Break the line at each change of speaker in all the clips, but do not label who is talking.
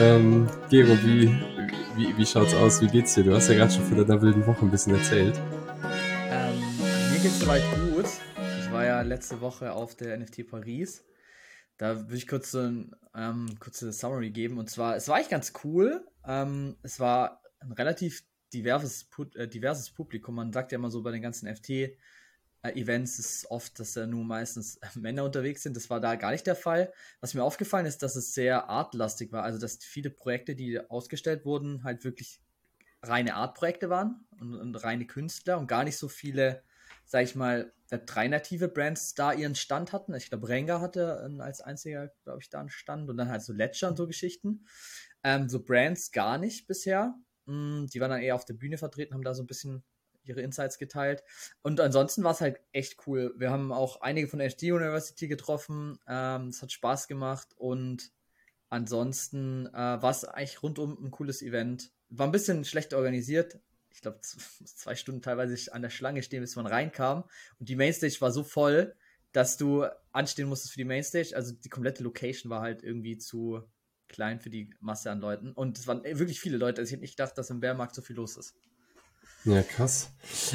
Ähm, Gero, wie, wie, wie schaut's aus? Wie geht's dir? Du hast ja gerade schon von deiner wilden Woche ein bisschen erzählt.
Ähm, mir geht's soweit gut. Ich war ja letzte Woche auf der NFT Paris. Da würde ich kurz so ein ähm, kurze Summary geben. Und zwar, es war eigentlich ganz cool. Ähm, es war ein relativ diverses, äh, diverses Publikum. Man sagt ja immer so bei den ganzen äh, Events ist oft, dass da nur meistens Männer unterwegs sind. Das war da gar nicht der Fall. Was mir aufgefallen ist, dass es sehr artlastig war. Also, dass viele Projekte, die ausgestellt wurden, halt wirklich reine Artprojekte waren und, und reine Künstler und gar nicht so viele, sag ich mal, Web3-native Brands da ihren Stand hatten. Ich glaube, Renga hatte als einziger, glaube ich, da einen Stand und dann halt so Ledger und so Geschichten. Ähm, so Brands gar nicht bisher. Die waren dann eher auf der Bühne vertreten, haben da so ein bisschen ihre Insights geteilt. Und ansonsten war es halt echt cool. Wir haben auch einige von der HD University getroffen. Ähm, es hat Spaß gemacht und ansonsten äh, war es eigentlich rundum ein cooles Event. War ein bisschen schlecht organisiert. Ich glaube, zwei Stunden teilweise an der Schlange stehen, bis man reinkam. Und die Mainstage war so voll, dass du anstehen musstest für die Mainstage. Also die komplette Location war halt irgendwie zu klein für die Masse an Leuten. Und es waren wirklich viele Leute. Also ich hätte nicht gedacht, dass im Bärmarkt so viel los ist.
Ja, krass.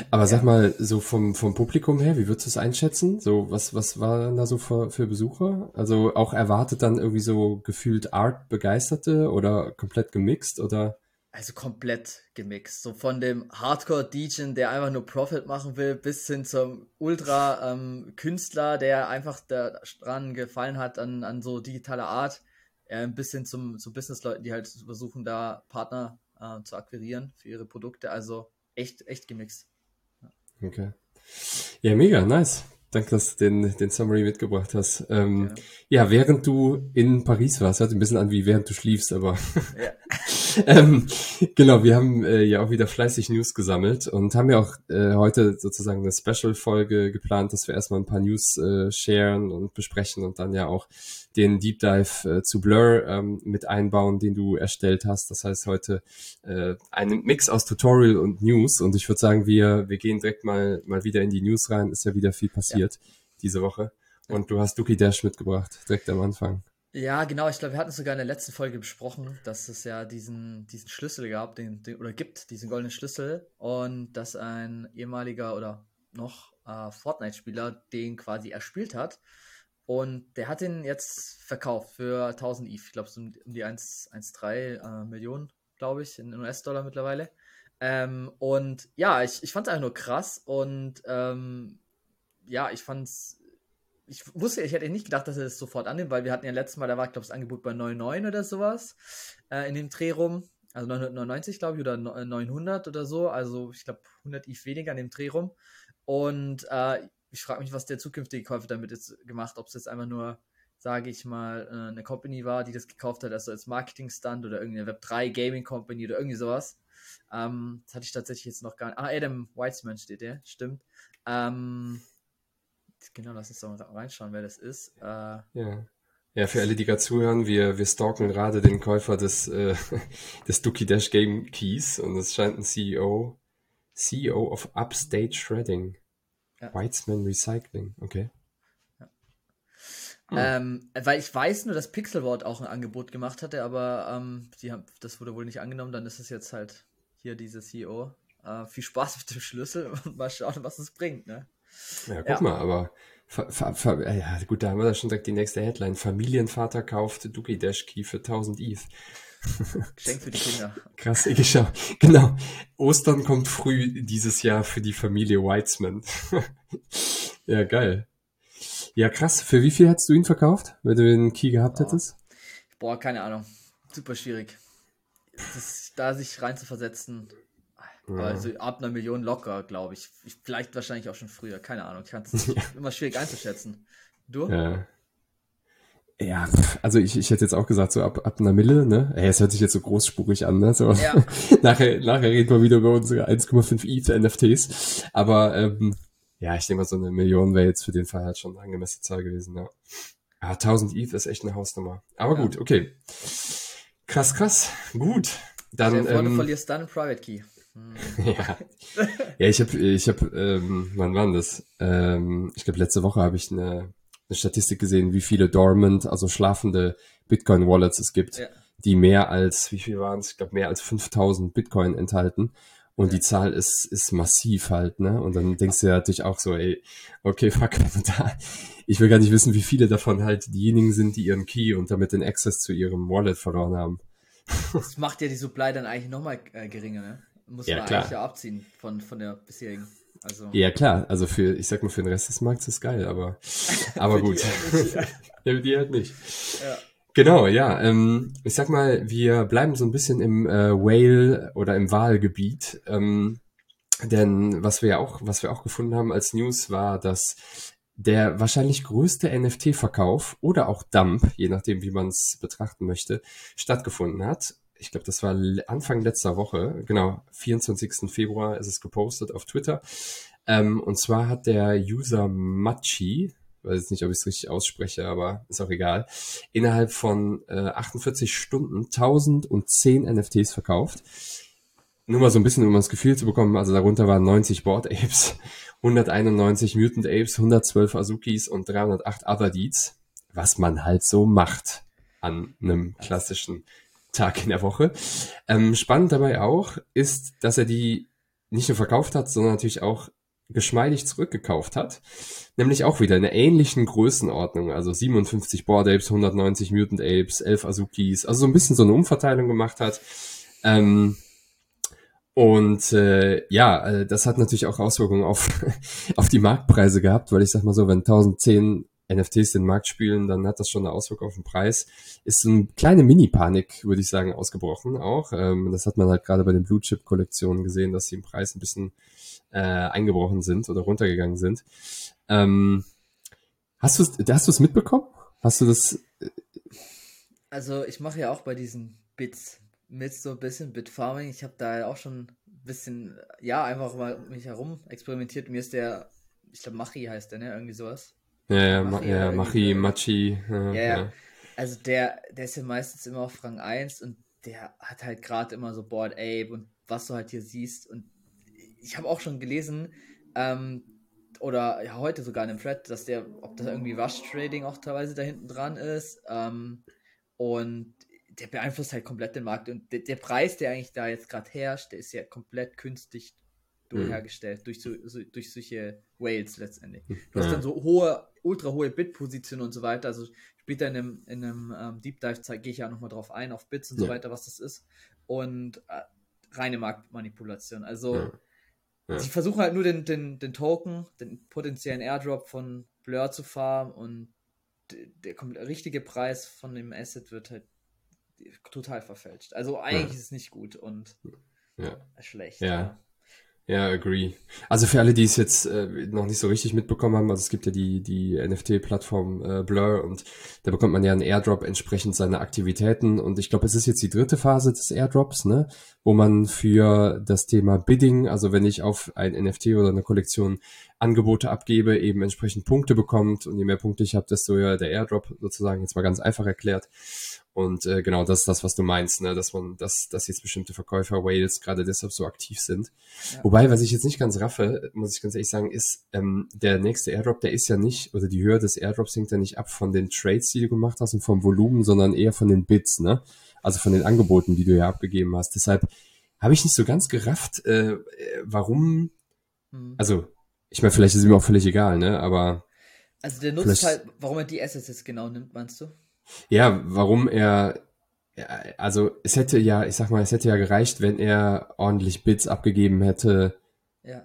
Aber sag mal, so vom, vom Publikum her, wie würdest du es einschätzen? So, was, was waren da so für, für Besucher? Also auch erwartet dann irgendwie so gefühlt Art-Begeisterte oder komplett gemixt oder?
Also komplett gemixt. So von dem Hardcore-DJ, der einfach nur Profit machen will, bis hin zum Ultra-Künstler, ähm, der einfach daran gefallen hat an, an so digitaler Art, äh, bis hin zum, zu Business-Leuten, die halt versuchen, da Partner äh, zu akquirieren für ihre Produkte. Also echt, echt gemixt.
Ja. Okay. Ja, mega, nice. Danke, dass du den, den Summary mitgebracht hast. Ähm, ja. ja. während du in Paris warst, hört ein bisschen an wie während du schliefst, aber ja. ähm, genau, wir haben äh, ja auch wieder fleißig News gesammelt und haben ja auch äh, heute sozusagen eine Special-Folge geplant, dass wir erstmal ein paar News äh, sharen und besprechen und dann ja auch den Deep Dive äh, zu Blur ähm, mit einbauen, den du erstellt hast. Das heißt heute äh, ein Mix aus Tutorial und News. Und ich würde sagen, wir, wir gehen direkt mal, mal wieder in die News rein. Ist ja wieder viel passiert ja. diese Woche. Und du hast Duki Dash mitgebracht, direkt am Anfang.
Ja, genau. Ich glaube, wir hatten es sogar in der letzten Folge besprochen, dass es ja diesen, diesen Schlüssel gab, den, den, oder gibt, diesen goldenen Schlüssel. Und dass ein ehemaliger oder noch äh, Fortnite-Spieler den quasi erspielt hat. Und der hat den jetzt verkauft für 1000 ETH. Ich glaube, so um die 1,3 äh, Millionen, glaube ich, in US-Dollar mittlerweile. Ähm, und ja, ich, ich fand es einfach nur krass. Und ähm, ja, ich fand es. Ich wusste, ich hätte nicht gedacht, dass er das sofort annimmt, weil wir hatten ja letztes Mal, da war, glaube ich, das Angebot bei 99 oder sowas äh, in dem Dreh rum. Also 999, glaube ich, oder 900 oder so. Also ich glaube 100 ETH weniger in dem Dreh rum. Und äh, ich frage mich, was der zukünftige Käufer damit jetzt gemacht, ob es jetzt einfach nur, sage ich mal, äh, eine Company war, die das gekauft hat, also als Marketing-Stand oder irgendeine Web3 Gaming Company oder irgendwie sowas. Ähm, das hatte ich tatsächlich jetzt noch gar nicht. Ah, Adam Weitzman steht der, stimmt. Ähm, genau, lass uns doch mal reinschauen, wer das ist. Äh,
ja. Ja, für alle, die gerade zuhören, wir, wir stalken gerade den Käufer des, äh, des Dookie Dash Game Keys und es scheint ein CEO, CEO of Upstate Shredding ja. Weitzman Recycling, okay. Ja.
Hm. Ähm, weil ich weiß nur, dass Pixelwort auch ein Angebot gemacht hatte, aber ähm, die haben, das wurde wohl nicht angenommen. Dann ist es jetzt halt hier diese CEO. Äh, viel Spaß mit dem Schlüssel und mal schauen, was es bringt. Ne?
Ja, guck ja. mal, aber ja, gut, da haben wir da schon direkt die nächste Headline. Familienvater kauft Duki Dash Key für 1000 ETH.
Geschenk für die Kinder.
Krass, ich schau. Genau. Ostern kommt früh dieses Jahr für die Familie Weitzman. ja, geil. Ja, krass. Für wie viel hättest du ihn verkauft, wenn du den Key gehabt oh. hättest?
Boah, keine Ahnung. Super schwierig. Das, da sich rein zu versetzen. Ja. Also ab einer Million locker, glaube ich. Vielleicht wahrscheinlich auch schon früher. Keine Ahnung. Ich kann es immer schwierig einzuschätzen. Du?
Ja. Ja, also ich, ich hätte jetzt auch gesagt, so ab, ab einer Mille, ne? Ey, es hört sich jetzt so großspurig an, ne? So, ja. nachher, nachher reden wir wieder über unsere 1,5 ETH NFTs. Aber ähm, ja, ich denke mal, so eine Million wäre jetzt für den Fall halt schon eine angemessene Zahl gewesen, ja. Ja, 1000 ETH ist echt eine Hausnummer. Aber ja. gut, okay. Krass, krass. Gut. Dann.
Stell ähm, du verlierst dann einen Private Key.
Hm. ja. ja, ich habe, ich habe, ähm, wann war das? Ähm, ich glaube, letzte Woche habe ich eine, eine Statistik gesehen, wie viele dormant, also schlafende Bitcoin-Wallets es gibt, ja. die mehr als, wie viel waren es? Ich glaube, mehr als 5000 Bitcoin enthalten. Und die Zahl ist, ist massiv halt, ne? Und dann denkst du ja natürlich auch so, ey, okay, fuck, da, ich will gar nicht wissen, wie viele davon halt diejenigen sind, die ihren Key und damit den Access zu ihrem Wallet verloren haben.
Das macht ja die Supply dann eigentlich nochmal äh, geringer, ne? Muss ja, man klar. eigentlich ja abziehen von, von der bisherigen. Also.
Ja, klar. Also für, ich sag mal, für den Rest des Markts ist geil, aber, aber gut. Die halt nicht, ja. ja, die halt nicht. Ja. Genau, ja. Ähm, ich sag mal, wir bleiben so ein bisschen im äh, Whale oder im Wahlgebiet. Ähm, denn was wir auch, was wir auch gefunden haben als News war, dass der wahrscheinlich größte NFT-Verkauf oder auch Dump, je nachdem, wie man es betrachten möchte, stattgefunden hat. Ich glaube, das war Anfang letzter Woche, genau, 24. Februar ist es gepostet auf Twitter. Ähm, und zwar hat der User Machi, weiß jetzt nicht, ob ich es richtig ausspreche, aber ist auch egal, innerhalb von äh, 48 Stunden 1010 NFTs verkauft. Nur mal so ein bisschen, um das Gefühl zu bekommen, also darunter waren 90 Board Apes, 191 Mutant Apes, 112 Azukis und 308 Other Deeds, was man halt so macht an einem klassischen Tag in der Woche. Ähm, spannend dabei auch ist, dass er die nicht nur verkauft hat, sondern natürlich auch geschmeidig zurückgekauft hat. Nämlich auch wieder in einer ähnlichen Größenordnung. Also 57 Board Apes, 190 Mutant Apes, 11 Azukis. Also so ein bisschen so eine Umverteilung gemacht hat. Ähm, und äh, ja, äh, das hat natürlich auch Auswirkungen auf, auf die Marktpreise gehabt, weil ich sag mal so, wenn 1010 NFTs den Markt spielen, dann hat das schon eine Auswirkung auf den Preis. Ist eine kleine Mini-Panik, würde ich sagen, ausgebrochen auch. Ähm, das hat man halt gerade bei den Blue-Chip-Kollektionen gesehen, dass sie im Preis ein bisschen äh, eingebrochen sind oder runtergegangen sind. Ähm, hast du hast es mitbekommen? Hast du das? Äh,
also ich mache ja auch bei diesen Bits mit so ein bisschen Bitfarming. Ich habe da auch schon ein bisschen, ja, einfach mal um mich herum experimentiert. Mir ist der, ich glaube Machi heißt der, ne? Irgendwie sowas.
Ja, ja, Machi, ja, Machi, Machi.
Ja, ja, ja. Also der, der ist ja meistens immer auf Rang 1 und der hat halt gerade immer so Board Ape und was du halt hier siehst und ich habe auch schon gelesen, ähm, oder ja, heute sogar in einem Thread, dass der, ob das irgendwie Rush Trading auch teilweise da hinten dran ist. Ähm, und der beeinflusst halt komplett den Markt. Und der, der Preis, der eigentlich da jetzt gerade herrscht, der ist ja komplett künstlich durchhergestellt, mhm. durch, so, so, durch solche Whales letztendlich. Du ja. hast dann so hohe, ultra hohe Bit-Positionen und so weiter. Also später in einem, in einem ähm, Deep Dive gehe ich ja nochmal drauf ein, auf Bits und ja. so weiter, was das ist. Und äh, reine Marktmanipulation. Also ja. Ja. Sie versuchen halt nur den, den, den Token, den potenziellen Airdrop von Blur zu farmen und der, der richtige Preis von dem Asset wird halt total verfälscht. Also eigentlich ist es nicht gut und schlecht.
Ja. Ja, agree. Also für alle, die es jetzt äh, noch nicht so richtig mitbekommen haben, also es gibt ja die, die NFT-Plattform äh, Blur und da bekommt man ja einen Airdrop entsprechend seiner Aktivitäten und ich glaube, es ist jetzt die dritte Phase des Airdrops, ne, wo man für das Thema Bidding, also wenn ich auf ein NFT oder eine Kollektion Angebote abgebe, eben entsprechend Punkte bekommt und je mehr Punkte ich habe, desto höher der Airdrop sozusagen, jetzt mal ganz einfach erklärt. Und äh, genau, das ist das, was du meinst, ne? dass man, dass, dass jetzt bestimmte Verkäufer Whales gerade deshalb so aktiv sind. Ja. Wobei, was ich jetzt nicht ganz raffe, muss ich ganz ehrlich sagen, ist, ähm, der nächste Airdrop, der ist ja nicht, oder die Höhe des Airdrops hängt ja nicht ab von den Trades, die du gemacht hast und vom Volumen, sondern eher von den Bits, ne? Also von den Angeboten, die du ja abgegeben hast. Deshalb habe ich nicht so ganz gerafft, äh, warum, hm. also, ich meine, vielleicht ist es mir auch völlig egal, ne? Aber.
Also der Nutzteil, warum er die Assets jetzt genau nimmt, meinst du?
Ja, warum er, also es hätte ja, ich sag mal, es hätte ja gereicht, wenn er ordentlich Bits abgegeben hätte. Ja.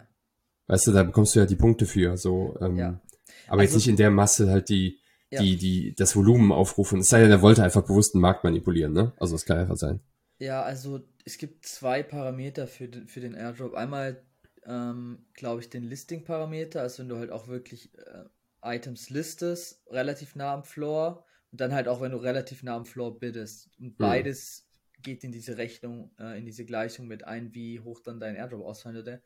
Weißt du, da bekommst du ja die Punkte für, so. Ähm, ja. Aber also, jetzt nicht in der Masse halt die, ja. die, die, das Volumen aufrufen. Es sei denn, er wollte einfach bewusst den Markt manipulieren, ne? Also es kann einfach sein.
Ja, also es gibt zwei Parameter für den, für den Airdrop. Einmal, ähm, glaube ich, den Listing-Parameter, also wenn du halt auch wirklich äh, Items listest, relativ nah am Floor dann halt auch, wenn du relativ nah am Floor biddest. Und mhm. beides geht in diese Rechnung, äh, in diese Gleichung mit ein, wie hoch dann dein Airdrop ausfallen würde.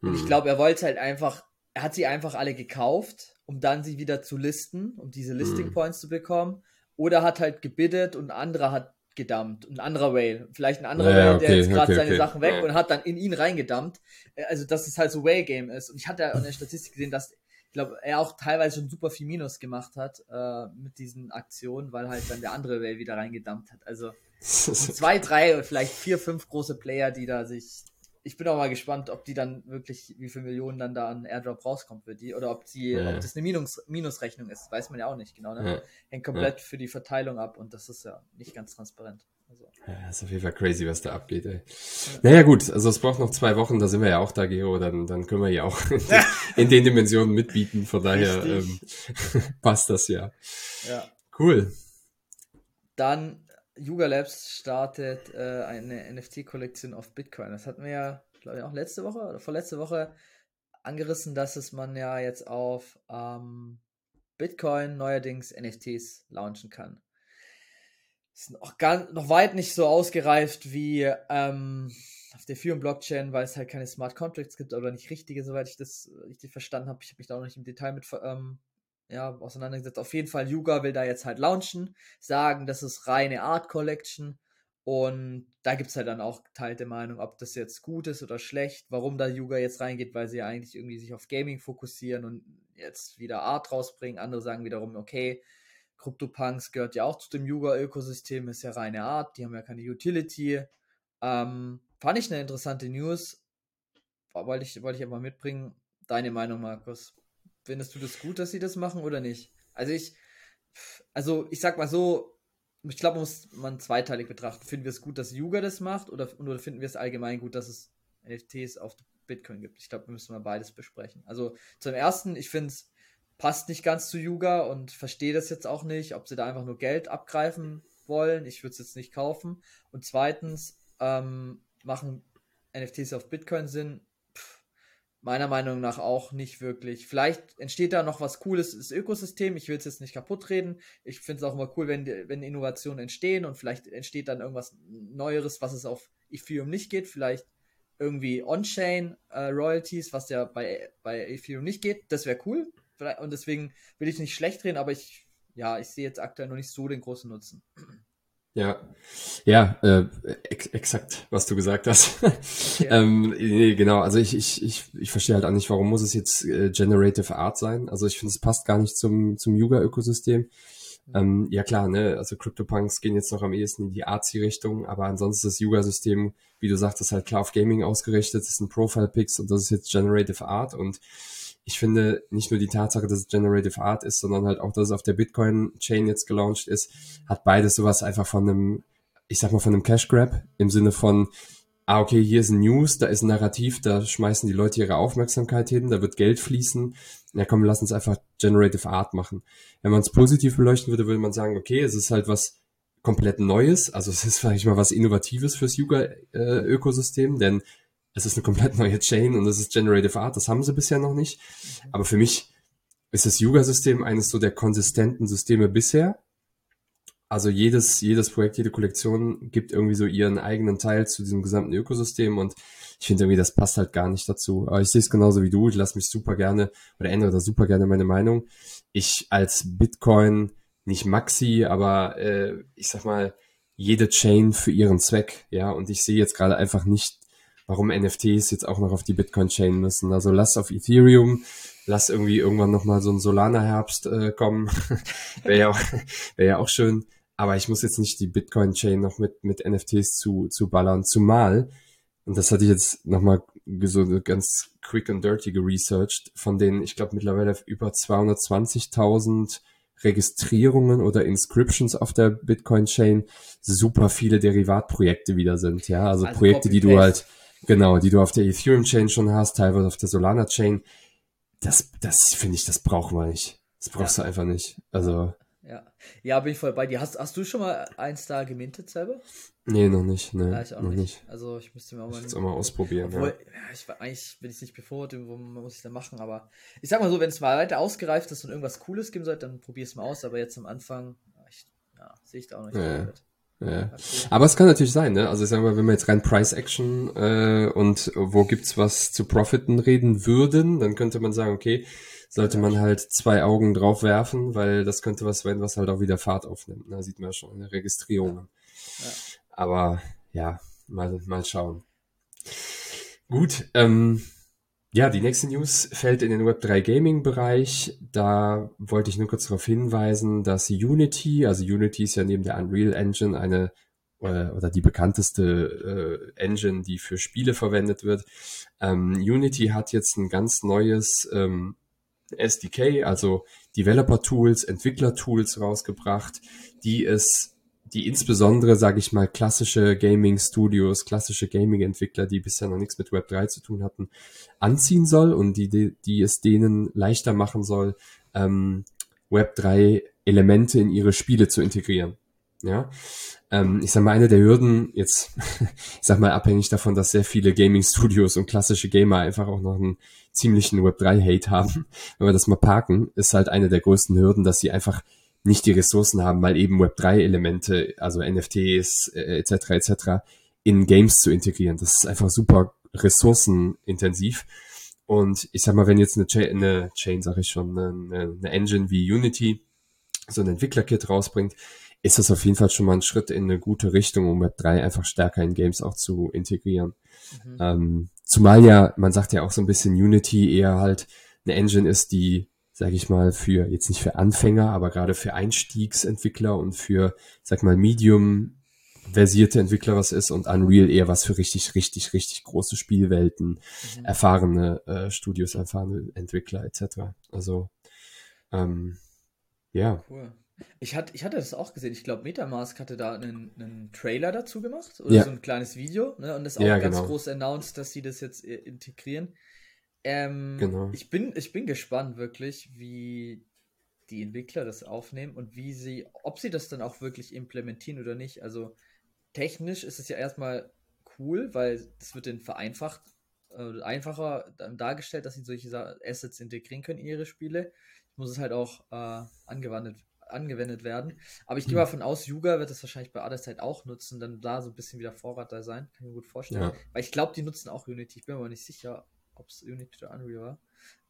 Und mhm. ich glaube, er wollte halt einfach, er hat sie einfach alle gekauft, um dann sie wieder zu listen, um diese Listing mhm. Points zu bekommen. Oder hat halt gebiddet und andere hat gedumpt. Ein anderer Whale. Vielleicht ein anderer ja, Whale, okay, der jetzt gerade okay, seine okay. Sachen weg und hat dann in ihn reingedumpt. Äh, also, dass es halt so Whale-Game ist. Und ich hatte ja in der Statistik gesehen, dass glaube, er auch teilweise schon super viel Minus gemacht hat äh, mit diesen Aktionen, weil halt dann der andere Whale wieder reingedumpt hat. Also zwei, drei, vielleicht vier, fünf große Player, die da sich ich bin auch mal gespannt, ob die dann wirklich, wie viele Millionen dann da an Airdrop rauskommt für die, oder ob sie, ja. ob das eine Minus, Minusrechnung ist, weiß man ja auch nicht genau, ne? Ja. Hängt komplett ja. für die Verteilung ab und das ist ja nicht ganz transparent. Also.
Ja, ist auf jeden Fall crazy, was da abgeht, ey. Naja, gut, also es braucht noch zwei Wochen, da sind wir ja auch da, Geo, dann, dann können wir ja auch in den, in den Dimensionen mitbieten, von daher ähm, passt das ja.
Ja.
Cool.
Dann Yuga Labs startet äh, eine NFT-Kollektion auf Bitcoin. Das hatten wir ja, glaube ich, auch letzte Woche oder vorletzte Woche angerissen, dass es man ja jetzt auf ähm, Bitcoin neuerdings NFTs launchen kann. Ist noch, ganz, noch weit nicht so ausgereift wie ähm, auf der Ethereum Blockchain, weil es halt keine Smart Contracts gibt oder nicht richtige, soweit ich das richtig verstanden habe. Ich habe mich da auch nicht im Detail mit ähm, ja, auseinandergesetzt. Auf jeden Fall, Yuga will da jetzt halt launchen, sagen, das ist reine Art Collection. Und da gibt es halt dann auch geteilte Meinung, ob das jetzt gut ist oder schlecht, warum da Yuga jetzt reingeht, weil sie ja eigentlich irgendwie sich auf Gaming fokussieren und jetzt wieder Art rausbringen. Andere sagen wiederum, okay, CryptoPunks gehört ja auch zu dem Yuga-Ökosystem, ist ja reine Art, die haben ja keine Utility. Ähm, fand ich eine interessante News. Wollte ich, wollte ich einfach mitbringen. Deine Meinung, Markus? Findest du das gut, dass sie das machen oder nicht? Also ich, also ich sag mal so, ich glaube, muss man zweiteilig betrachten. Finden wir es gut, dass Yuga das macht oder, oder finden wir es allgemein gut, dass es NFTs auf Bitcoin gibt? Ich glaube, wir müssen mal beides besprechen. Also zum ersten, ich finde es passt nicht ganz zu Yuga und verstehe das jetzt auch nicht, ob sie da einfach nur Geld abgreifen wollen. Ich würde es jetzt nicht kaufen. Und zweitens, ähm, machen NFTs auf Bitcoin Sinn? meiner Meinung nach auch nicht wirklich. Vielleicht entsteht da noch was Cooles das Ökosystem. Ich will es jetzt nicht kaputt reden. Ich finde es auch immer cool, wenn, wenn Innovationen entstehen und vielleicht entsteht dann irgendwas Neueres, was es auf Ethereum nicht geht. Vielleicht irgendwie On-Chain äh, Royalties, was ja bei, bei Ethereum nicht geht. Das wäre cool. Und deswegen will ich nicht schlecht reden, aber ich, ja, ich sehe jetzt aktuell noch nicht so den großen Nutzen.
Ja, ja, äh, ex exakt, was du gesagt hast. Okay. ähm, nee, genau, also ich, ich, ich, ich verstehe halt auch nicht, warum muss es jetzt äh, Generative Art sein? Also ich finde, es passt gar nicht zum, zum Yuga-Ökosystem. Mhm. Ähm, ja klar, ne, also CryptoPunks gehen jetzt noch am ehesten in die Artsy-Richtung, aber ansonsten das Yuga-System, wie du sagst, ist halt klar auf Gaming ausgerichtet, das sind Profile-Picks und das ist jetzt Generative Art und ich finde nicht nur die Tatsache, dass es Generative Art ist, sondern halt auch, dass es auf der Bitcoin-Chain jetzt gelauncht ist, hat beides sowas einfach von einem, ich sag mal, von einem Cash Grab im Sinne von, ah, okay, hier ist ein News, da ist ein Narrativ, da schmeißen die Leute ihre Aufmerksamkeit hin, da wird Geld fließen. Ja, komm, lass uns einfach Generative Art machen. Wenn man es positiv beleuchten würde, würde man sagen, okay, es ist halt was komplett Neues, also es ist vielleicht mal was Innovatives fürs Yuga-Ökosystem, denn es ist eine komplett neue Chain und es ist Generative Art, das haben sie bisher noch nicht. Aber für mich ist das Yuga-System eines so der konsistenten Systeme bisher. Also jedes, jedes Projekt, jede Kollektion gibt irgendwie so ihren eigenen Teil zu diesem gesamten Ökosystem und ich finde irgendwie, das passt halt gar nicht dazu. Aber ich sehe es genauso wie du, ich lasse mich super gerne oder ändere da super gerne meine Meinung. Ich als Bitcoin, nicht Maxi, aber äh, ich sag mal, jede Chain für ihren Zweck, ja, und ich sehe jetzt gerade einfach nicht warum NFTs jetzt auch noch auf die Bitcoin-Chain müssen. Also lass auf Ethereum, lass irgendwie irgendwann nochmal so ein Solana-Herbst äh, kommen. Wäre ja, auch, wär ja auch schön. Aber ich muss jetzt nicht die Bitcoin-Chain noch mit, mit NFTs zu, zu ballern. Zumal, und das hatte ich jetzt nochmal so ganz quick and dirty geresearched, von denen ich glaube mittlerweile über 220.000 Registrierungen oder Inscriptions auf der Bitcoin-Chain super viele Derivatprojekte wieder sind. Ja, also, also Projekte, die du halt Genau, die du auf der Ethereum-Chain schon hast, teilweise auf der Solana-Chain. Das, das finde ich, das brauchen wir nicht. Das brauchst ja. du einfach nicht. Also.
Ja. Ja, bin ich voll bei dir. Hast, hast du schon mal eins da gemintet selber?
Nee, noch nicht. Nee,
ja, ich auch noch nicht. nicht. Also ich müsste mir auch mal,
auch mal ausprobieren. Obwohl, ja.
ja. ich, eigentlich bin ich nicht befürwortet, wo muss ich da machen, aber ich sag mal so, wenn es mal weiter ausgereift ist und irgendwas Cooles geben sollte, dann probier es mal aus, aber jetzt am Anfang, ich, ja, sehe ich da auch nicht. Ja.
Ja. Aber es kann natürlich sein, ne? Also ich sag mal, wenn wir jetzt rein Price Action äh, und wo gibt's was zu Profiten reden würden, dann könnte man sagen, okay, sollte man halt zwei Augen drauf werfen, weil das könnte was sein, was halt auch wieder Fahrt aufnimmt. Da ne? sieht man ja schon in der Registrierung. Ja. Aber ja, mal, mal schauen. Gut, ähm, ja, die nächste News fällt in den Web3 Gaming Bereich. Da wollte ich nur kurz darauf hinweisen, dass Unity, also Unity ist ja neben der Unreal Engine eine äh, oder die bekannteste äh, Engine, die für Spiele verwendet wird. Ähm, Unity hat jetzt ein ganz neues ähm, SDK, also Developer Tools, Entwickler Tools rausgebracht, die es die insbesondere, sage ich mal, klassische Gaming-Studios, klassische Gaming-Entwickler, die bisher noch nichts mit Web3 zu tun hatten, anziehen soll und die, die, es denen leichter machen soll, ähm, Web3-Elemente in ihre Spiele zu integrieren. Ja, ähm, ich sag mal, eine der Hürden, jetzt, ich sag mal, abhängig davon, dass sehr viele Gaming-Studios und klassische Gamer einfach auch noch einen ziemlichen Web3-Hate haben, wenn wir das mal parken, ist halt eine der größten Hürden, dass sie einfach nicht die Ressourcen haben, mal eben Web3-Elemente, also NFTs äh, etc. etc. in Games zu integrieren. Das ist einfach super ressourcenintensiv. Und ich sag mal, wenn jetzt eine Chain, eine Chain sage ich schon, eine, eine Engine wie Unity so ein Entwicklerkit rausbringt, ist das auf jeden Fall schon mal ein Schritt in eine gute Richtung, um Web3 einfach stärker in Games auch zu integrieren. Mhm. Ähm, zumal ja, man sagt ja auch so ein bisschen Unity eher halt eine Engine ist, die sage ich mal, für jetzt nicht für Anfänger, aber gerade für Einstiegsentwickler und für, sag mal, Medium versierte Entwickler was ist und Unreal eher was für richtig, richtig, richtig große Spielwelten, mhm. erfahrene äh, Studios, erfahrene Entwickler etc. Also ähm, ja.
Cool. Ich, hatte, ich hatte das auch gesehen. Ich glaube, Metamask hatte da einen, einen Trailer dazu gemacht oder ja. so ein kleines Video ne? und das auch ja, ganz genau. groß announced, dass sie das jetzt integrieren. Ähm, genau. ich, bin, ich bin gespannt wirklich, wie die Entwickler das aufnehmen und wie sie, ob sie das dann auch wirklich implementieren oder nicht. Also technisch ist es ja erstmal cool, weil es wird dann vereinfacht, äh, einfacher dargestellt, dass sie solche Assets integrieren können in ihre Spiele. Muss es halt auch äh, angewendet, angewendet werden. Aber ich gehe hm. mal von aus, Yuga wird das wahrscheinlich bei Otherside auch nutzen, dann da so ein bisschen wieder Vorrat da sein. Kann ich mir gut vorstellen. Ja. Weil ich glaube, die nutzen auch Unity. Ich bin mir aber nicht sicher, ob es Unity oder Unreal war.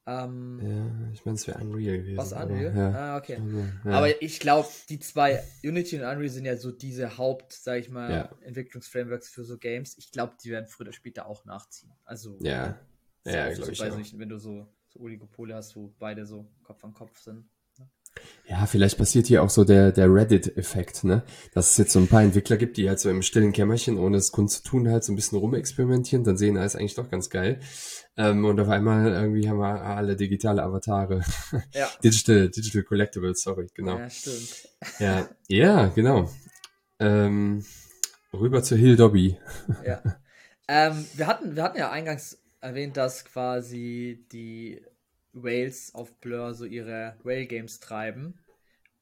Ähm, ja, ich meine, es wäre Unreal gewesen.
Was Unreal? Aber, ja. Ah, okay. Also, ja. Aber ich glaube, die zwei, Unity und Unreal sind ja so diese Haupt, sag ich mal, ja. Entwicklungsframeworks für so Games. Ich glaube, die werden früher oder später auch nachziehen. Also,
ja, ja,
glaube ich. Auch. Nicht, wenn du so, so Oligopole hast, wo beide so Kopf an Kopf sind.
Ja, vielleicht passiert hier auch so der, der Reddit-Effekt, ne? Dass es jetzt so ein paar Entwickler gibt, die halt so im stillen Kämmerchen, ohne es Kunst zu tun, halt so ein bisschen rumexperimentieren, dann sehen, alles eigentlich doch ganz geil. Ähm, und auf einmal irgendwie haben wir alle digitale Avatare. Ja. Digital, Digital Collectibles, sorry, genau.
Ja, stimmt.
Ja, ja genau. Ähm, rüber zu Hill Dobby.
Ja. Ähm, wir, hatten, wir hatten ja eingangs erwähnt, dass quasi die Whales auf Blur so ihre Whale Games treiben.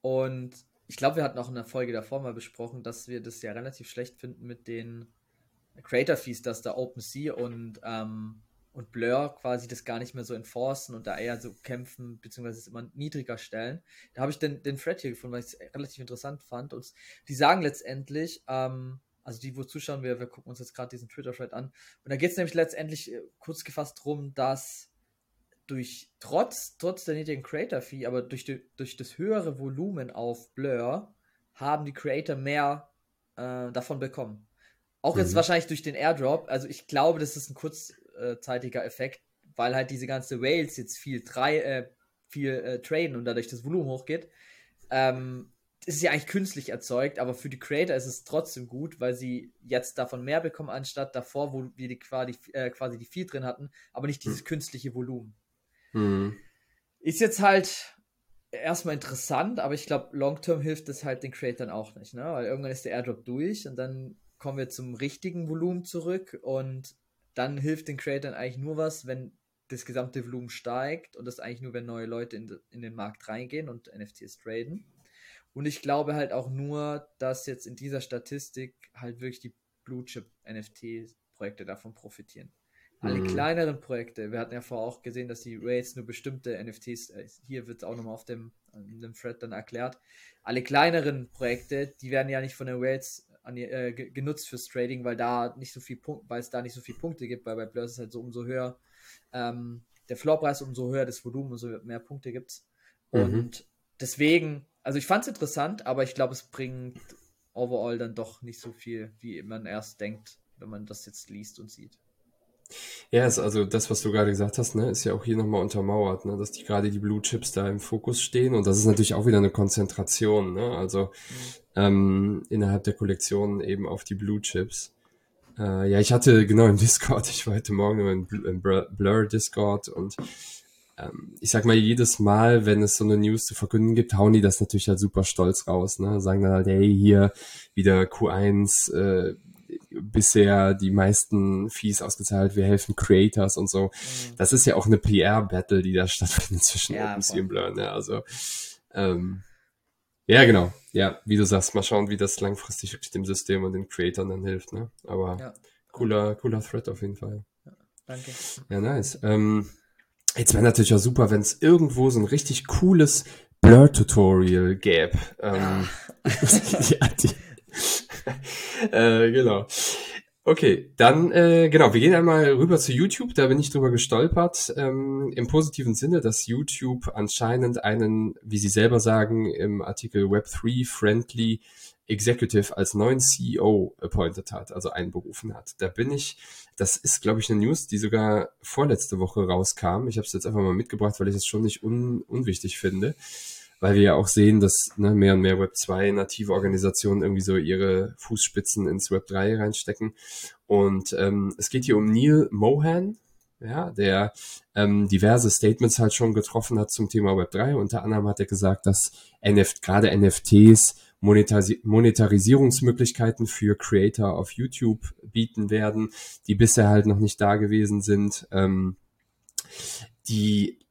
Und ich glaube, wir hatten auch in der Folge davor mal besprochen, dass wir das ja relativ schlecht finden mit den Creator Fees, dass da OpenSea und, ähm, und Blur quasi das gar nicht mehr so enforcen und da eher so kämpfen, beziehungsweise es immer niedriger stellen. Da habe ich den, den Thread hier gefunden, weil ich es relativ interessant fand. Und die sagen letztendlich, ähm, also die, wo zuschauen, wir, wir gucken uns jetzt gerade diesen Twitter-Thread an. Und da geht es nämlich letztendlich äh, kurz gefasst darum, dass durch trotz, trotz der niedrigen Creator-Fee, aber durch, die, durch das höhere Volumen auf Blur, haben die Creator mehr äh, davon bekommen. Auch mhm. jetzt wahrscheinlich durch den Airdrop. Also ich glaube, das ist ein kurzzeitiger Effekt, weil halt diese ganze Whales jetzt viel, drei, äh, viel äh, traden und dadurch das Volumen hochgeht. Ähm, ist ja eigentlich künstlich erzeugt, aber für die Creator ist es trotzdem gut, weil sie jetzt davon mehr bekommen, anstatt davor, wo wir die quasi, äh, quasi die viel drin hatten, aber nicht dieses mhm. künstliche Volumen. Mhm. Ist jetzt halt erstmal interessant, aber ich glaube, long-term hilft es halt den Creators auch nicht, ne? Weil irgendwann ist der Airdrop durch und dann kommen wir zum richtigen Volumen zurück und dann hilft den Creators eigentlich nur was, wenn das gesamte Volumen steigt und das eigentlich nur, wenn neue Leute in, in den Markt reingehen und NFTs traden. Und ich glaube halt auch nur, dass jetzt in dieser Statistik halt wirklich die Blue Chip NFT Projekte davon profitieren. Alle mhm. kleineren Projekte, wir hatten ja vorher auch gesehen, dass die Rails nur bestimmte NFTs, äh, hier wird es auch nochmal auf dem, dem Thread dann erklärt, alle kleineren Projekte, die werden ja nicht von den Rails an, äh, genutzt fürs Trading, weil da nicht so viel Punkt, weil es da nicht so viele Punkte gibt, weil bei Blur ist es halt so umso höher ähm, der Floorpreis, umso höher das Volumen, umso mehr Punkte gibt es. Mhm. Und deswegen, also ich fand es interessant, aber ich glaube, es bringt overall dann doch nicht so viel, wie man erst denkt, wenn man das jetzt liest und sieht.
Ja, ist also das, was du gerade gesagt hast, ne, ist ja auch hier nochmal untermauert, ne, dass die gerade die Blue Chips da im Fokus stehen und das ist natürlich auch wieder eine Konzentration, ne, also mhm. ähm, innerhalb der Kollektion eben auf die Blue Chips. Äh, ja, ich hatte genau im Discord, ich war heute Morgen im, im Blur Discord und ähm, ich sag mal, jedes Mal, wenn es so eine News zu verkünden gibt, hauen die das natürlich halt super stolz raus, ne? Sagen dann halt, hey, hier wieder Q1, äh, bisher die meisten Fees ausgezahlt, wir helfen Creators und so. Mhm. Das ist ja auch eine PR-Battle, die da stattfindet zwischen ja, OpenSea und Blur, ne? Also, ähm, ja, genau. Ja, wie du sagst, mal schauen, wie das langfristig wirklich dem System und den Creators dann hilft, ne? Aber ja. cooler, cooler Thread auf jeden Fall.
Ja, danke.
Ja, nice. Ähm, Jetzt wäre natürlich auch super, wenn es irgendwo so ein richtig cooles Blur-Tutorial gäbe. Ähm, ja, die, äh, genau. Okay, dann äh, genau, wir gehen einmal rüber zu YouTube, da bin ich drüber gestolpert, ähm, im positiven Sinne, dass YouTube anscheinend einen, wie sie selber sagen, im Artikel Web3 Friendly Executive als neuen CEO appointed hat, also einberufen hat. Da bin ich, das ist, glaube ich, eine News, die sogar vorletzte Woche rauskam. Ich habe es jetzt einfach mal mitgebracht, weil ich es schon nicht un unwichtig finde, weil wir ja auch sehen, dass ne, mehr und mehr Web 2 native Organisationen irgendwie so ihre Fußspitzen ins Web 3 reinstecken. Und ähm, es geht hier um Neil Mohan, ja, der ähm, diverse Statements halt schon getroffen hat zum Thema Web 3. Unter anderem hat er gesagt, dass NF gerade NFTs Monetaris Monetarisierungsmöglichkeiten für Creator auf YouTube bieten werden, die bisher halt noch nicht da gewesen sind. Ähm, die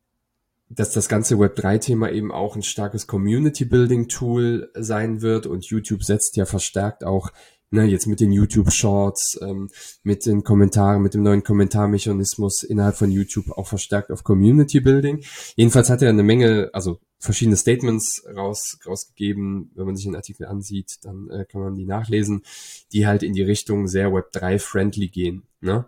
dass das ganze Web3-Thema eben auch ein starkes Community-Building-Tool sein wird und YouTube setzt ja verstärkt auch ne, jetzt mit den YouTube Shorts, ähm, mit den Kommentaren, mit dem neuen Kommentarmechanismus innerhalb von YouTube auch verstärkt auf Community Building. Jedenfalls hat er eine Menge, also verschiedene Statements raus, rausgegeben. Wenn man sich den Artikel ansieht, dann äh, kann man die nachlesen, die halt in die Richtung sehr Web3-friendly gehen. Ne?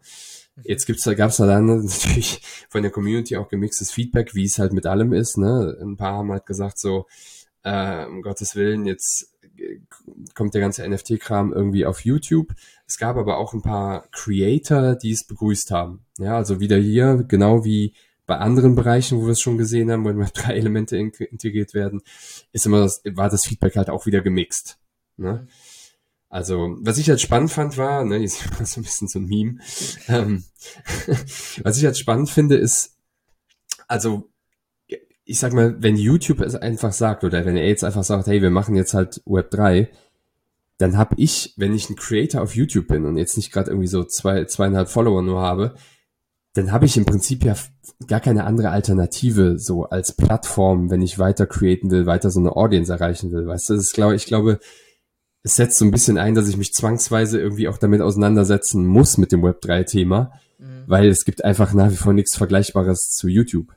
Jetzt gibt's da, gab's da dann natürlich von der Community auch gemixtes Feedback, wie es halt mit allem ist. Ne? Ein paar haben halt gesagt so, äh, um Gottes Willen, jetzt äh, kommt der ganze NFT-Kram irgendwie auf YouTube. Es gab aber auch ein paar Creator, die es begrüßt haben. Ja, also wieder hier, genau wie bei anderen Bereichen, wo wir es schon gesehen haben, wenn drei Elemente in integriert werden, ist immer das, war das Feedback halt auch wieder gemixt. Ne? Mhm. Also, was ich halt spannend fand, war, ne, jetzt ist so ein bisschen so ein Meme. Ähm, was ich halt spannend finde, ist, also, ich sag mal, wenn YouTube es einfach sagt, oder wenn er jetzt einfach sagt, hey, wir machen jetzt halt Web 3, dann hab ich, wenn ich ein Creator auf YouTube bin und jetzt nicht gerade irgendwie so zwei, zweieinhalb Follower nur habe, dann habe ich im Prinzip ja gar keine andere Alternative so als Plattform, wenn ich weiter createn will, weiter so eine Audience erreichen will. Weißt du, das ist, glaube ich, glaube, es setzt so ein bisschen ein, dass ich mich zwangsweise irgendwie auch damit auseinandersetzen muss mit dem Web3-Thema, mhm. weil es gibt einfach nach wie vor nichts Vergleichbares zu YouTube.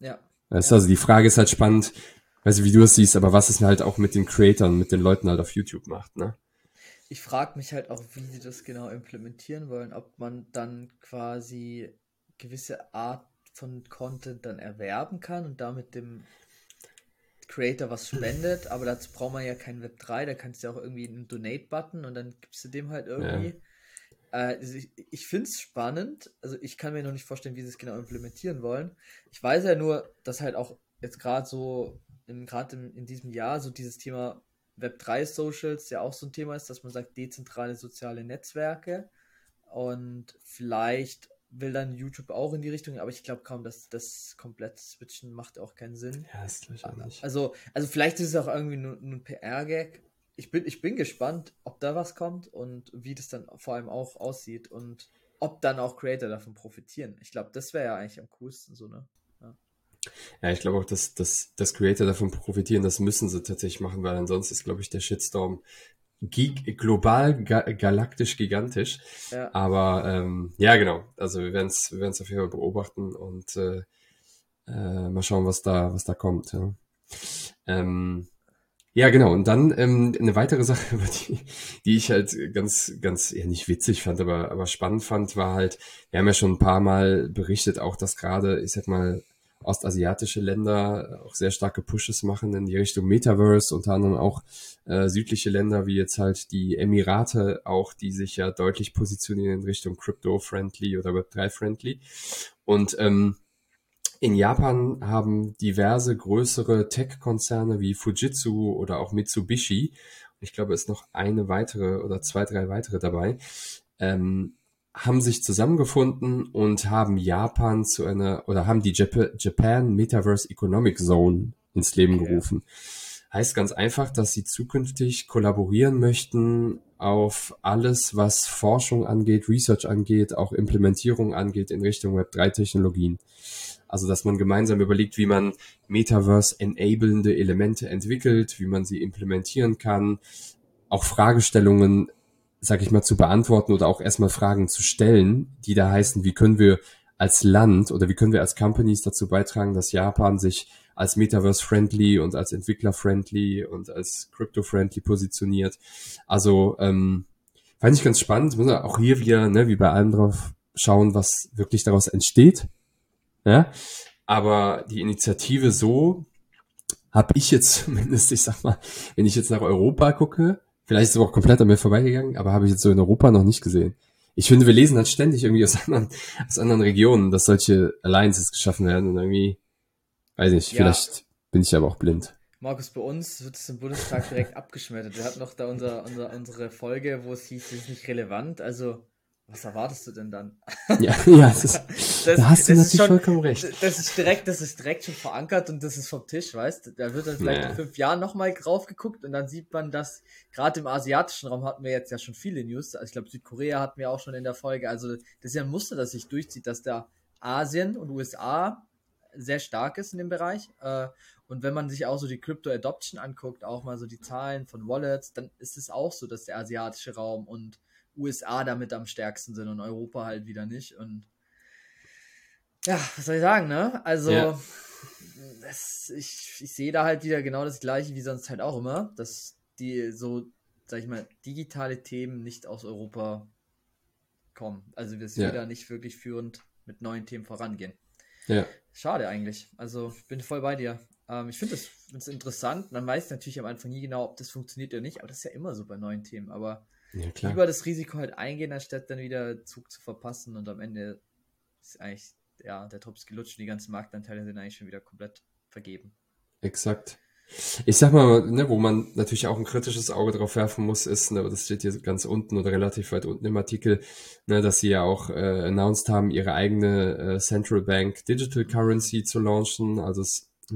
Ja.
Weißt du, also die Frage ist halt spannend, weiß ich, wie du es siehst, aber was es halt auch mit den Creatern, mit den Leuten halt auf YouTube macht, ne?
Ich frage mich halt auch, wie sie das genau implementieren wollen, ob man dann quasi gewisse Art von Content dann erwerben kann und damit dem Creator was spendet, aber dazu braucht man ja kein Web 3, da kannst du ja auch irgendwie einen Donate-Button und dann gibst du dem halt irgendwie. Ja. Äh, also ich ich finde es spannend, also ich kann mir noch nicht vorstellen, wie sie es genau implementieren wollen. Ich weiß ja nur, dass halt auch jetzt gerade so, gerade in, in diesem Jahr, so dieses Thema Web 3 Socials ja auch so ein Thema ist, dass man sagt, dezentrale soziale Netzwerke und vielleicht will dann YouTube auch in die Richtung, aber ich glaube kaum, dass das komplett switchen macht auch keinen Sinn.
Ja, ist auch nicht.
Also, also vielleicht ist es auch irgendwie nur, nur ein PR-Gag. Ich bin, ich bin gespannt, ob da was kommt und wie das dann vor allem auch aussieht und ob dann auch Creator davon profitieren. Ich glaube, das wäre ja eigentlich am coolsten so, ne? Ja,
ja ich glaube auch, dass, dass, dass Creator davon profitieren, das müssen sie tatsächlich machen, weil ansonsten ist, glaube ich, der Shitstorm Gig global, ga galaktisch, gigantisch. Ja. Aber ähm, ja, genau. Also wir werden es wir werden's auf jeden Fall beobachten und äh, äh, mal schauen, was da, was da kommt. Ja, ähm, ja genau. Und dann ähm, eine weitere Sache, die, die ich halt ganz, ganz eher nicht witzig fand, aber, aber spannend fand, war halt, wir haben ja schon ein paar Mal berichtet, auch dass gerade, ich sag mal, ostasiatische Länder auch sehr starke Pushes machen in die Richtung Metaverse, unter anderem auch äh, südliche Länder wie jetzt halt die Emirate auch, die sich ja deutlich positionieren in Richtung Crypto-friendly oder Web3-friendly. Und ähm, in Japan haben diverse größere Tech-Konzerne wie Fujitsu oder auch Mitsubishi, ich glaube, es ist noch eine weitere oder zwei, drei weitere dabei, ähm, haben sich zusammengefunden und haben Japan zu einer oder haben die Jap Japan Metaverse Economic Zone ins Leben gerufen. Heißt ganz einfach, dass sie zukünftig kollaborieren möchten auf alles, was Forschung angeht, Research angeht, auch Implementierung angeht in Richtung Web3-Technologien. Also, dass man gemeinsam überlegt, wie man Metaverse-enablende Elemente entwickelt, wie man sie implementieren kann, auch Fragestellungen, sag ich mal, zu beantworten oder auch erstmal Fragen zu stellen, die da heißen, wie können wir als Land oder wie können wir als Companies dazu beitragen, dass Japan sich als Metaverse-friendly und als Entwickler-friendly und als Crypto-friendly positioniert. Also ähm, fand ich ganz spannend. Muss auch hier wieder, ne, wie bei allem drauf schauen, was wirklich daraus entsteht. Ja? Aber die Initiative so habe ich jetzt zumindest, ich sag mal, wenn ich jetzt nach Europa gucke, vielleicht ist es auch komplett an mir vorbeigegangen, aber habe ich jetzt so in Europa noch nicht gesehen. Ich finde, wir lesen halt ständig irgendwie aus anderen, aus anderen Regionen, dass solche Alliances geschaffen werden und irgendwie, weiß nicht, ja. vielleicht bin ich aber auch blind.
Markus, bei uns wird es im Bundestag direkt abgeschmettert. Wir hatten noch da unser, unser, unsere Folge, wo es hieß, es ist nicht relevant. Also was erwartest du denn dann? Ja, ja das ist, das, da hast du natürlich schon, vollkommen recht. Das ist, direkt, das ist direkt schon verankert und das ist vom Tisch, weißt du? Da wird dann vielleicht ja. in fünf Jahren nochmal drauf geguckt und dann sieht man, dass gerade im asiatischen Raum hatten wir jetzt ja schon viele News. Also ich glaube, Südkorea hatten wir auch schon in der Folge. Also das ist ja ein Muster, das sich durchzieht, dass da Asien und USA sehr stark ist in dem Bereich. Äh, und wenn man sich auch so die Crypto Adoption anguckt, auch mal so die Zahlen von Wallets, dann ist es auch so, dass der asiatische Raum und USA damit am stärksten sind und Europa halt wieder nicht. Und ja, was soll ich sagen, ne? Also, ja. das, ich, ich sehe da halt wieder genau das gleiche wie sonst halt auch immer, dass die so, sag ich mal, digitale Themen nicht aus Europa kommen. Also wir sind ja. da nicht wirklich führend mit neuen Themen vorangehen. Ja. Schade eigentlich. Also ich bin voll bei dir. Ähm, ich finde das interessant. Man weiß natürlich am Anfang nie genau, ob das funktioniert oder nicht, aber das ist ja immer so bei neuen Themen. Aber ja, klar. Lieber das Risiko halt eingehen, anstatt dann wieder Zug zu verpassen und am Ende ist eigentlich ja, der Tops gelutscht und die ganzen Marktanteile sind eigentlich schon wieder komplett vergeben.
Exakt. Ich sag mal, ne, wo man natürlich auch ein kritisches Auge drauf werfen muss, ist, ne, das steht hier ganz unten oder relativ weit unten im Artikel, ne, dass sie ja auch äh, announced haben, ihre eigene äh, Central Bank Digital Currency zu launchen, also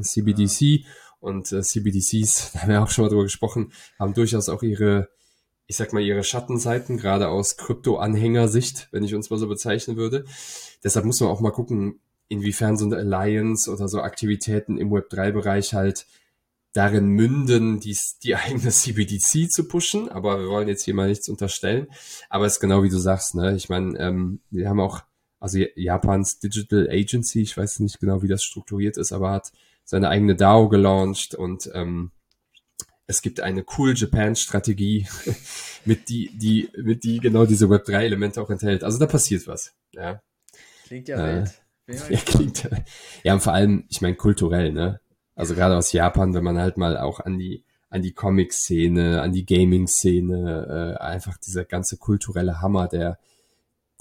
CBDC. Ja. Und äh, CBDCs, da haben wir auch schon mal drüber gesprochen, haben durchaus auch ihre ich sag mal, ihre Schattenseiten, gerade aus Krypto-Anhängersicht, wenn ich uns mal so bezeichnen würde. Deshalb muss man auch mal gucken, inwiefern so eine Alliance oder so Aktivitäten im Web3-Bereich halt darin münden, dies, die eigene CBDC zu pushen. Aber wir wollen jetzt hier mal nichts unterstellen. Aber es ist genau wie du sagst, ne? Ich meine, ähm, wir haben auch, also Japans Digital Agency, ich weiß nicht genau, wie das strukturiert ist, aber hat seine eigene DAO gelauncht und ähm, es gibt eine cool Japan Strategie, mit die, die, mit die genau diese Web 3 Elemente auch enthält. Also da passiert was. Ja. Klingt ja äh, wild. Ja, klingt, ja, und vor allem, ich meine, kulturell, ne? Also gerade aus Japan, wenn man halt mal auch an die, an die Comic-Szene, an die Gaming-Szene, äh, einfach dieser ganze kulturelle Hammer, der,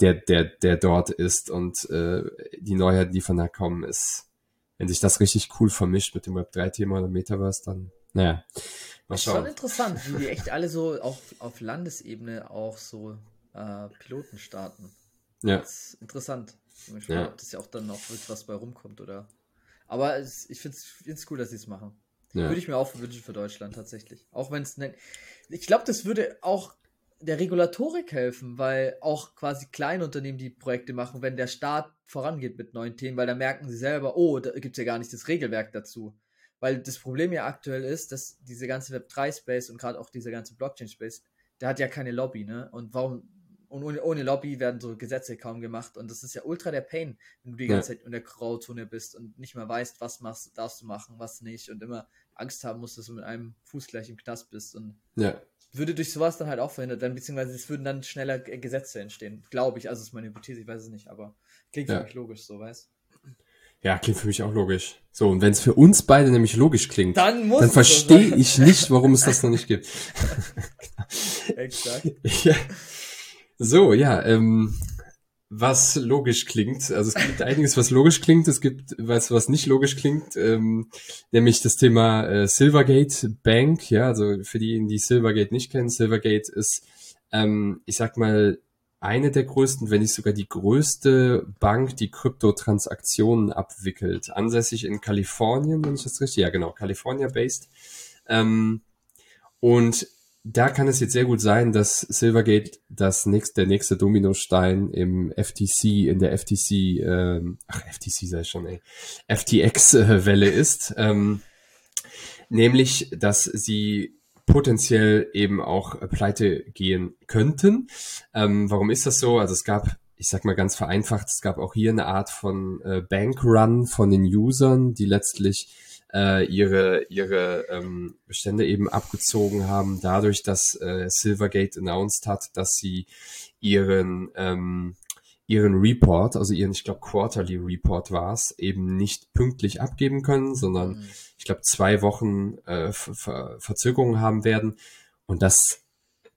der, der, der dort ist und äh, die Neuheiten, die von da kommen, ist, wenn sich das richtig cool vermischt mit dem Web 3-Thema oder Metaverse, dann, naja,
Mal schauen. Schon interessant, wie die echt alle so auch auf Landesebene auch so äh, Piloten starten. Ja. Das ist interessant. Ich bin ja. ob das ja auch dann noch was bei rumkommt oder. Aber es, ich finde es cool, dass sie es machen. Ja. Würde ich mir auch wünschen für Deutschland tatsächlich. Auch wenn es. Ne, ich glaube, das würde auch der Regulatorik helfen, weil auch quasi kleine Unternehmen die Projekte machen, wenn der Staat vorangeht mit neuen Themen, weil da merken sie selber, oh, da gibt es ja gar nicht das Regelwerk dazu. Weil das Problem ja aktuell ist, dass diese ganze Web3-Space und gerade auch dieser ganze Blockchain-Space, der hat ja keine Lobby, ne? Und warum, und ohne, ohne, Lobby werden so Gesetze kaum gemacht. Und das ist ja ultra der Pain, wenn du die ganze Zeit in der Grauzone bist und nicht mehr weißt, was machst, darfst du machen, was nicht. Und immer Angst haben musst, dass du mit einem Fuß gleich im Knast bist. Und ja. würde durch sowas dann halt auch verhindert werden, beziehungsweise es würden dann schneller Gesetze entstehen. Glaube ich. Also ist meine Hypothese, ich weiß es nicht, aber klingt ja. für mich logisch so, weißt
Ja, klingt für mich auch logisch. So, und wenn es für uns beide nämlich logisch klingt, dann, dann verstehe ich nicht, warum es das noch nicht gibt. Exakt. Ja. So, ja, ähm, was logisch klingt. Also es gibt einiges, was logisch klingt, es gibt was, was nicht logisch klingt, ähm, nämlich das Thema äh, Silvergate Bank. Ja, also für diejenigen, die Silvergate nicht kennen, Silvergate ist, ähm, ich sag mal, eine der größten, wenn nicht sogar die größte Bank, die Kryptotransaktionen abwickelt. Ansässig in Kalifornien, wenn ich das richtig, ja genau, California-based. Ähm, und da kann es jetzt sehr gut sein, dass Silvergate das nächste, der nächste Dominostein im FTC, in der FTC, ähm, ach FTC sei schon, ey, FTX-Welle ist. Ähm, nämlich, dass sie potenziell eben auch pleite gehen könnten. Ähm, warum ist das so? Also es gab, ich sag mal ganz vereinfacht, es gab auch hier eine Art von äh, Bankrun von den Usern, die letztlich äh, ihre, ihre ähm, Bestände eben abgezogen haben, dadurch, dass äh, Silvergate announced hat, dass sie ihren ähm, ihren Report, also ihren, ich glaube, Quarterly Report war es, eben nicht pünktlich abgeben können, sondern mhm. ich glaube, zwei Wochen äh, Ver Verzögerungen haben werden. Und das,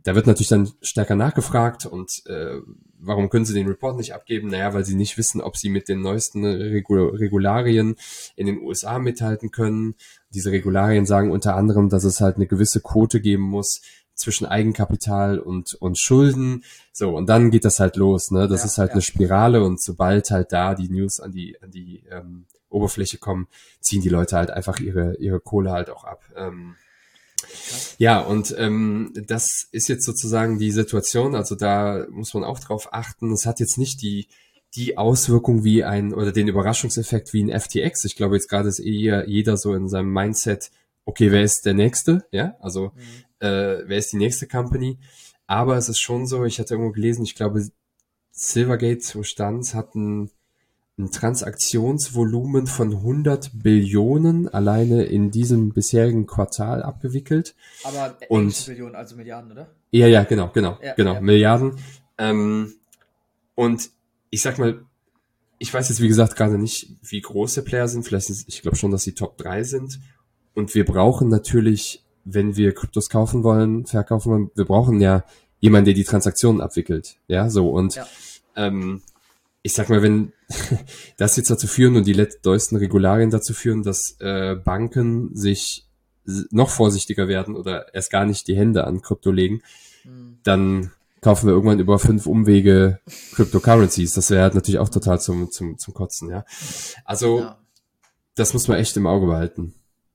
da wird natürlich dann stärker nachgefragt und äh, warum können sie den Report nicht abgeben? Naja, weil sie nicht wissen, ob sie mit den neuesten Regul Regularien in den USA mithalten können. Diese Regularien sagen unter anderem, dass es halt eine gewisse Quote geben muss, zwischen Eigenkapital und, und Schulden. So, und dann geht das halt los, ne? Das ja, ist halt ja. eine Spirale und sobald halt da die News an die, an die ähm, Oberfläche kommen, ziehen die Leute halt einfach ihre, ihre Kohle halt auch ab. Ähm, ja, und ähm, das ist jetzt sozusagen die Situation, also da muss man auch drauf achten. Es hat jetzt nicht die, die Auswirkung wie ein, oder den Überraschungseffekt wie ein FTX. Ich glaube, jetzt gerade ist eher jeder so in seinem Mindset, okay, wer ist der Nächste? Ja, also mhm äh, wer ist die nächste Company. Aber es ist schon so, ich hatte irgendwo gelesen, ich glaube, Silvergate, wo stand, hat ein, ein Transaktionsvolumen von 100 Billionen alleine in diesem bisherigen Quartal abgewickelt.
Aber und Billionen, also Milliarden, oder?
Ja, ja, genau, genau, ja, genau, ja. Milliarden. Ähm, und ich sag mal, ich weiß jetzt wie gesagt gerade nicht, wie große Player sind. Vielleicht ist, ich glaube schon, dass sie Top 3 sind. Und wir brauchen natürlich wenn wir Kryptos kaufen wollen, verkaufen wollen, wir brauchen ja jemanden, der die Transaktionen abwickelt. Ja, so und ja. Ähm, ich sag mal, wenn das jetzt dazu führen und die neuesten Regularien dazu führen, dass äh, Banken sich noch vorsichtiger werden oder erst gar nicht die Hände an Krypto legen, mhm. dann kaufen wir irgendwann über fünf Umwege Cryptocurrencies. Das wäre halt natürlich auch total zum, zum, zum Kotzen, ja. Also, ja. das muss man echt im Auge behalten.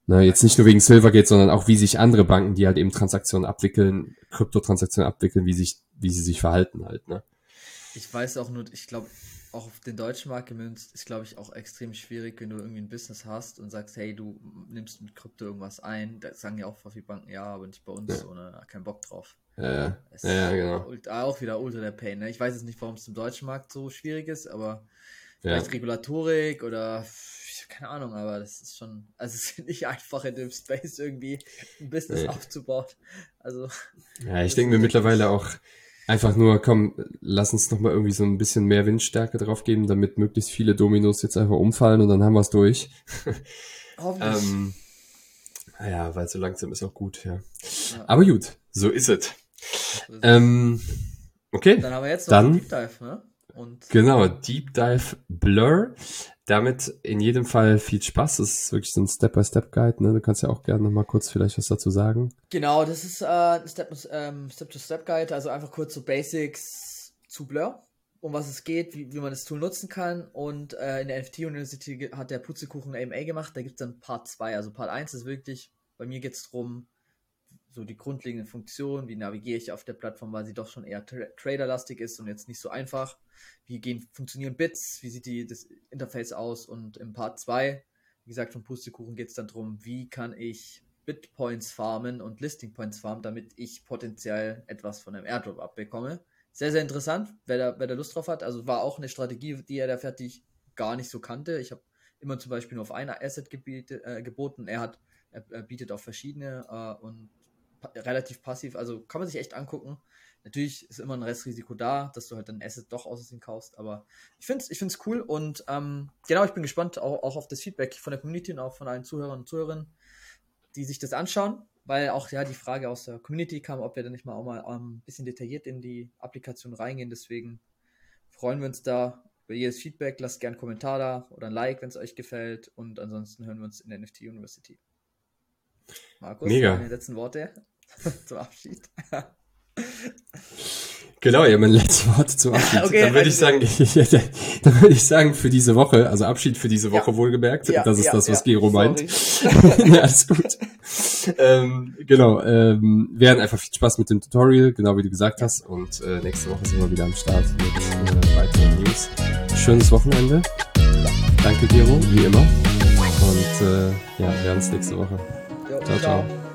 Ne, jetzt nicht nur wegen Silvergate, sondern auch wie sich andere Banken, die halt eben Transaktionen abwickeln, Kryptotransaktionen abwickeln, wie sich, wie sie sich verhalten halt, ne?
Ich weiß auch nur, ich glaube, auch auf den deutschen Markt gemünzt ist, glaube ich, auch extrem schwierig, wenn du irgendwie ein Business hast und sagst, hey, du nimmst mit Krypto irgendwas ein. Da sagen ja auch viele Banken, ja, aber nicht bei uns, ja. oder kein Bock drauf.
Ja, ja, ja genau.
Auch wieder ultra der Pain. Ne? Ich weiß jetzt nicht, warum es im deutschen Markt so schwierig ist, aber vielleicht. Regulatorik oder keine Ahnung, aber das ist schon, also es ist nicht einfach in dem Space irgendwie ein Business nee. aufzubauen. Also.
Ja, ich denke mir mittlerweile auch einfach nur, komm, lass uns noch mal irgendwie so ein bisschen mehr Windstärke drauf geben, damit möglichst viele Dominos jetzt einfach umfallen und dann haben wir es durch. Hoffentlich. ähm, naja, weil so langsam ist auch gut, ja. ja. Aber gut, so ist es. Ähm, okay.
Dann haben wir jetzt noch dann, Deep Dive, ne?
Und genau, Deep Dive Blur damit in jedem Fall viel Spaß. Das ist wirklich so ein Step-by-Step-Guide. Ne? Du kannst ja auch gerne noch mal kurz vielleicht was dazu sagen.
Genau, das ist äh, ein ähm, Step-to-Step-Guide, also einfach kurz so Basics zu Blur, um was es geht, wie, wie man das Tool nutzen kann. Und äh, in der NFT University hat der Putzekuchen AMA gemacht. Da gibt es dann Part 2. Also Part 1 ist wirklich, bei mir geht es darum, so die grundlegenden Funktionen, wie navigiere ich auf der Plattform, weil sie doch schon eher tra traderlastig ist und jetzt nicht so einfach. Wie gehen, funktionieren Bits, wie sieht die, das Interface aus und im Part 2, wie gesagt, von Pustekuchen geht es dann darum, wie kann ich Bitpoints farmen und Listing Points farmen, damit ich potenziell etwas von einem Airdrop abbekomme. Sehr, sehr interessant, wer da, wer da Lust drauf hat. Also war auch eine Strategie, die er da fertig gar nicht so kannte. Ich habe immer zum Beispiel nur auf einer Asset gebiete, äh, geboten. Er hat, er, bietet auf verschiedene äh, und relativ passiv. Also kann man sich echt angucken. Natürlich ist immer ein Restrisiko da, dass du halt ein Asset doch aus kaufst, aber ich finde es ich find's cool und ähm, genau, ich bin gespannt auch, auch auf das Feedback von der Community und auch von allen Zuhörern und Zuhörerinnen, die sich das anschauen, weil auch ja die Frage aus der Community kam, ob wir dann nicht mal auch mal ähm, ein bisschen detailliert in die Applikation reingehen. Deswegen freuen wir uns da über jedes Feedback. Lasst gerne einen Kommentar da oder ein Like, wenn es euch gefällt. Und ansonsten hören wir uns in der NFT University. Markus, Mega. deine letzten Worte zum Abschied.
Genau, ja, mein letztes Wort zum Abschied. okay, dann würde ich sagen, dann würde ich sagen, für diese Woche, also Abschied für diese Woche ja. wohlgemerkt. Ja, das ist ja, das, was Gero meint. ja, alles gut. ähm, genau, ähm, wir hatten einfach viel Spaß mit dem Tutorial, genau wie du gesagt hast. Und äh, nächste Woche sind wir wieder am Start mit äh, weiteren News. Schönes Wochenende. Danke, Gero, wie immer. Und äh, ja, wir hören uns nächste Woche. 走，走，走。